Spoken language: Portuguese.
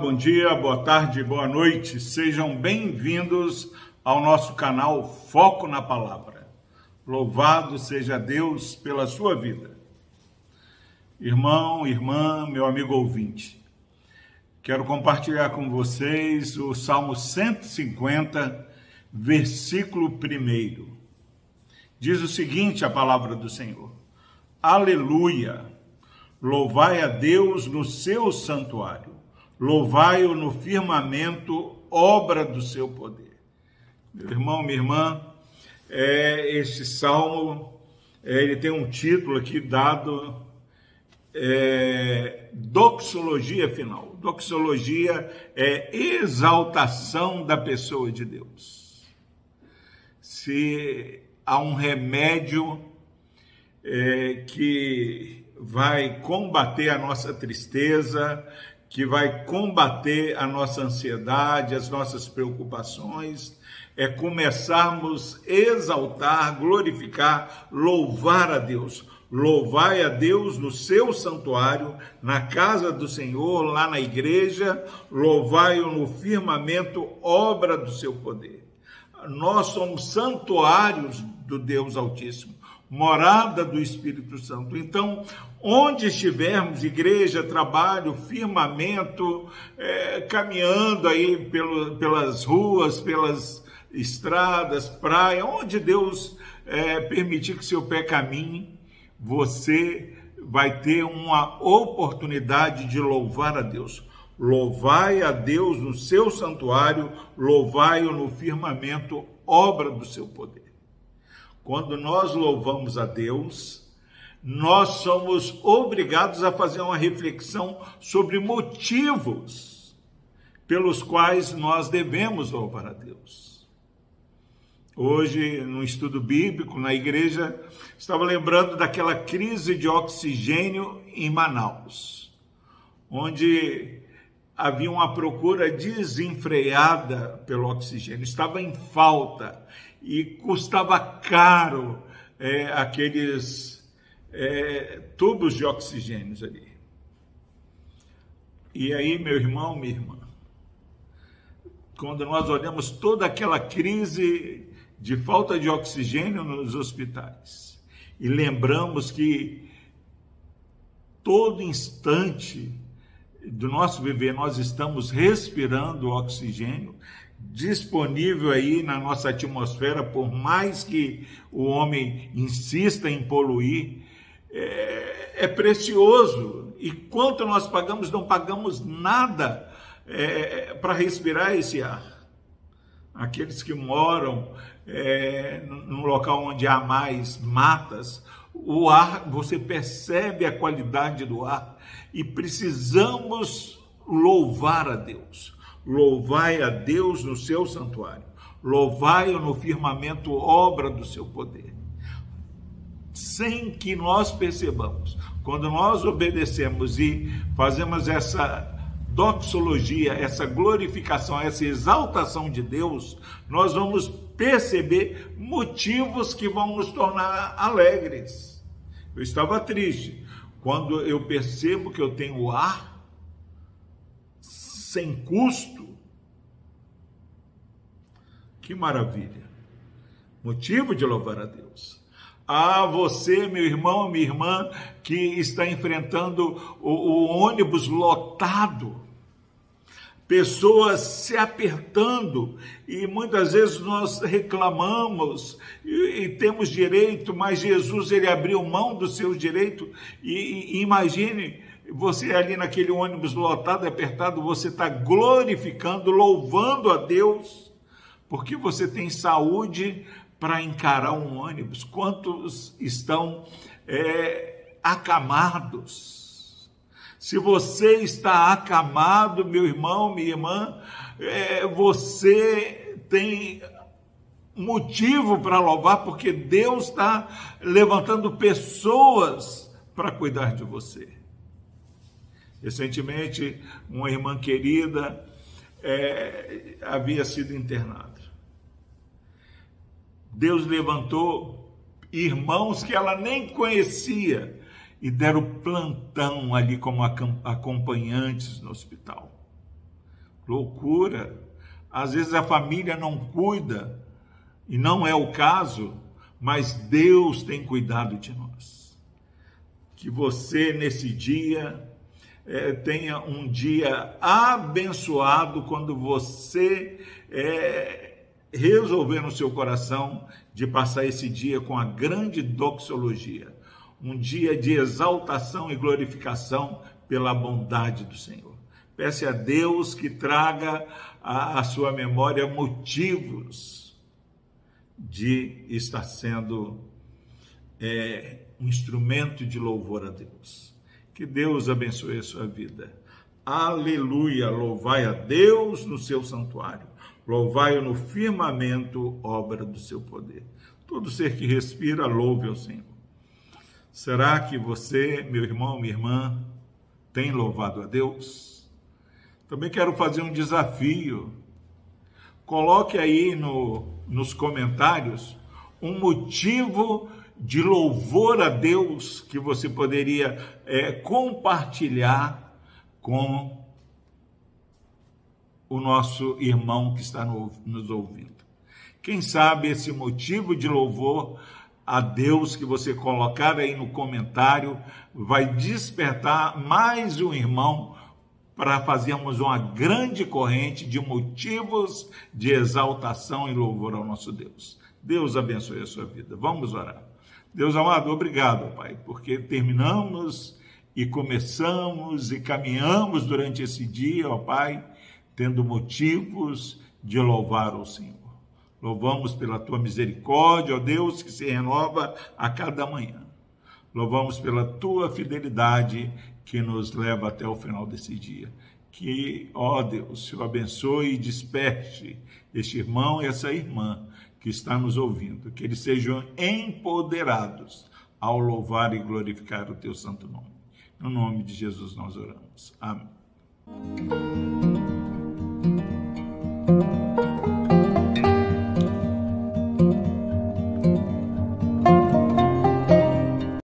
bom dia, boa tarde, boa noite. Sejam bem-vindos ao nosso canal Foco na Palavra. Louvado seja Deus pela sua vida. Irmão, irmã, meu amigo ouvinte, quero compartilhar com vocês o Salmo 150, versículo 1. Diz o seguinte: a palavra do Senhor: Aleluia! Louvai a Deus no seu santuário Louvai-o no firmamento, obra do seu poder. Meu irmão, minha irmã, é, este salmo, é, ele tem um título aqui dado, é, doxologia final. Doxologia é exaltação da pessoa de Deus. Se há um remédio é, que vai combater a nossa tristeza, que vai combater a nossa ansiedade, as nossas preocupações, é começarmos a exaltar, glorificar, louvar a Deus. Louvai a Deus no seu santuário, na casa do Senhor, lá na igreja, louvai-o no firmamento, obra do seu poder. Nós somos santuários do Deus Altíssimo morada do Espírito Santo. Então, onde estivermos, igreja, trabalho, firmamento, é, caminhando aí pelo, pelas ruas, pelas estradas, praia, onde Deus é, permitir que seu pé caminhe, você vai ter uma oportunidade de louvar a Deus. Louvai a Deus no seu santuário, louvai-o no firmamento, obra do seu poder. Quando nós louvamos a Deus, nós somos obrigados a fazer uma reflexão sobre motivos pelos quais nós devemos louvar a Deus. Hoje, no estudo bíblico, na igreja, estava lembrando daquela crise de oxigênio em Manaus, onde havia uma procura desenfreada pelo oxigênio, estava em falta e custava caro é, aqueles é, tubos de oxigênio ali. E aí, meu irmão, minha irmã, quando nós olhamos toda aquela crise de falta de oxigênio nos hospitais e lembramos que todo instante do nosso viver nós estamos respirando oxigênio, disponível aí na nossa atmosfera, por mais que o homem insista em poluir, é, é precioso. E quanto nós pagamos, não pagamos nada é, para respirar esse ar. Aqueles que moram é, num local onde há mais matas, o ar, você percebe a qualidade do ar e precisamos louvar a Deus Louvai a Deus no seu santuário, louvai-o no firmamento, obra do seu poder. Sem que nós percebamos, quando nós obedecemos e fazemos essa doxologia, essa glorificação, essa exaltação de Deus, nós vamos perceber motivos que vão nos tornar alegres. Eu estava triste quando eu percebo que eu tenho ar sem custo. Que maravilha! Motivo de louvar a Deus. Ah, você, meu irmão, minha irmã, que está enfrentando o, o ônibus lotado, pessoas se apertando e muitas vezes nós reclamamos e, e, temos direito, mas Jesus ele abriu mão do seu direito e, e imagine você ali naquele ônibus lotado, apertado, você está glorificando, louvando a Deus, porque você tem saúde para encarar um ônibus. Quantos estão é, acamados? Se você está acamado, meu irmão, minha irmã, é, você tem motivo para louvar, porque Deus está levantando pessoas para cuidar de você. Recentemente, uma irmã querida é, havia sido internada. Deus levantou irmãos que ela nem conhecia e deram plantão ali como acompanhantes no hospital. loucura. Às vezes a família não cuida, e não é o caso, mas Deus tem cuidado de nós. Que você, nesse dia, é, tenha um dia abençoado quando você é, resolver no seu coração de passar esse dia com a grande doxologia, um dia de exaltação e glorificação pela bondade do Senhor. Peça a Deus que traga à sua memória motivos de estar sendo é, um instrumento de louvor a Deus. Que Deus abençoe a sua vida. Aleluia! Louvai a Deus no seu santuário. Louvai-o no firmamento, obra do seu poder. Todo ser que respira, louve ao Senhor. Será que você, meu irmão, minha irmã, tem louvado a Deus? Também quero fazer um desafio. Coloque aí no, nos comentários um motivo de louvor a Deus que você poderia é, compartilhar com o nosso irmão que está no, nos ouvindo. Quem sabe esse motivo de louvor a Deus que você colocar aí no comentário vai despertar mais um irmão para fazermos uma grande corrente de motivos de exaltação e louvor ao nosso Deus. Deus abençoe a sua vida. Vamos orar. Deus amado, obrigado, Pai, porque terminamos e começamos e caminhamos durante esse dia, ó Pai, tendo motivos de louvar o Senhor. Louvamos pela tua misericórdia, ó Deus, que se renova a cada manhã. Louvamos pela tua fidelidade que nos leva até o final desse dia. Que, ó Deus, Senhor abençoe e desperte este irmão e essa irmã que está nos ouvindo, que eles sejam empoderados ao louvar e glorificar o teu santo nome. No nome de Jesus nós oramos. Amém.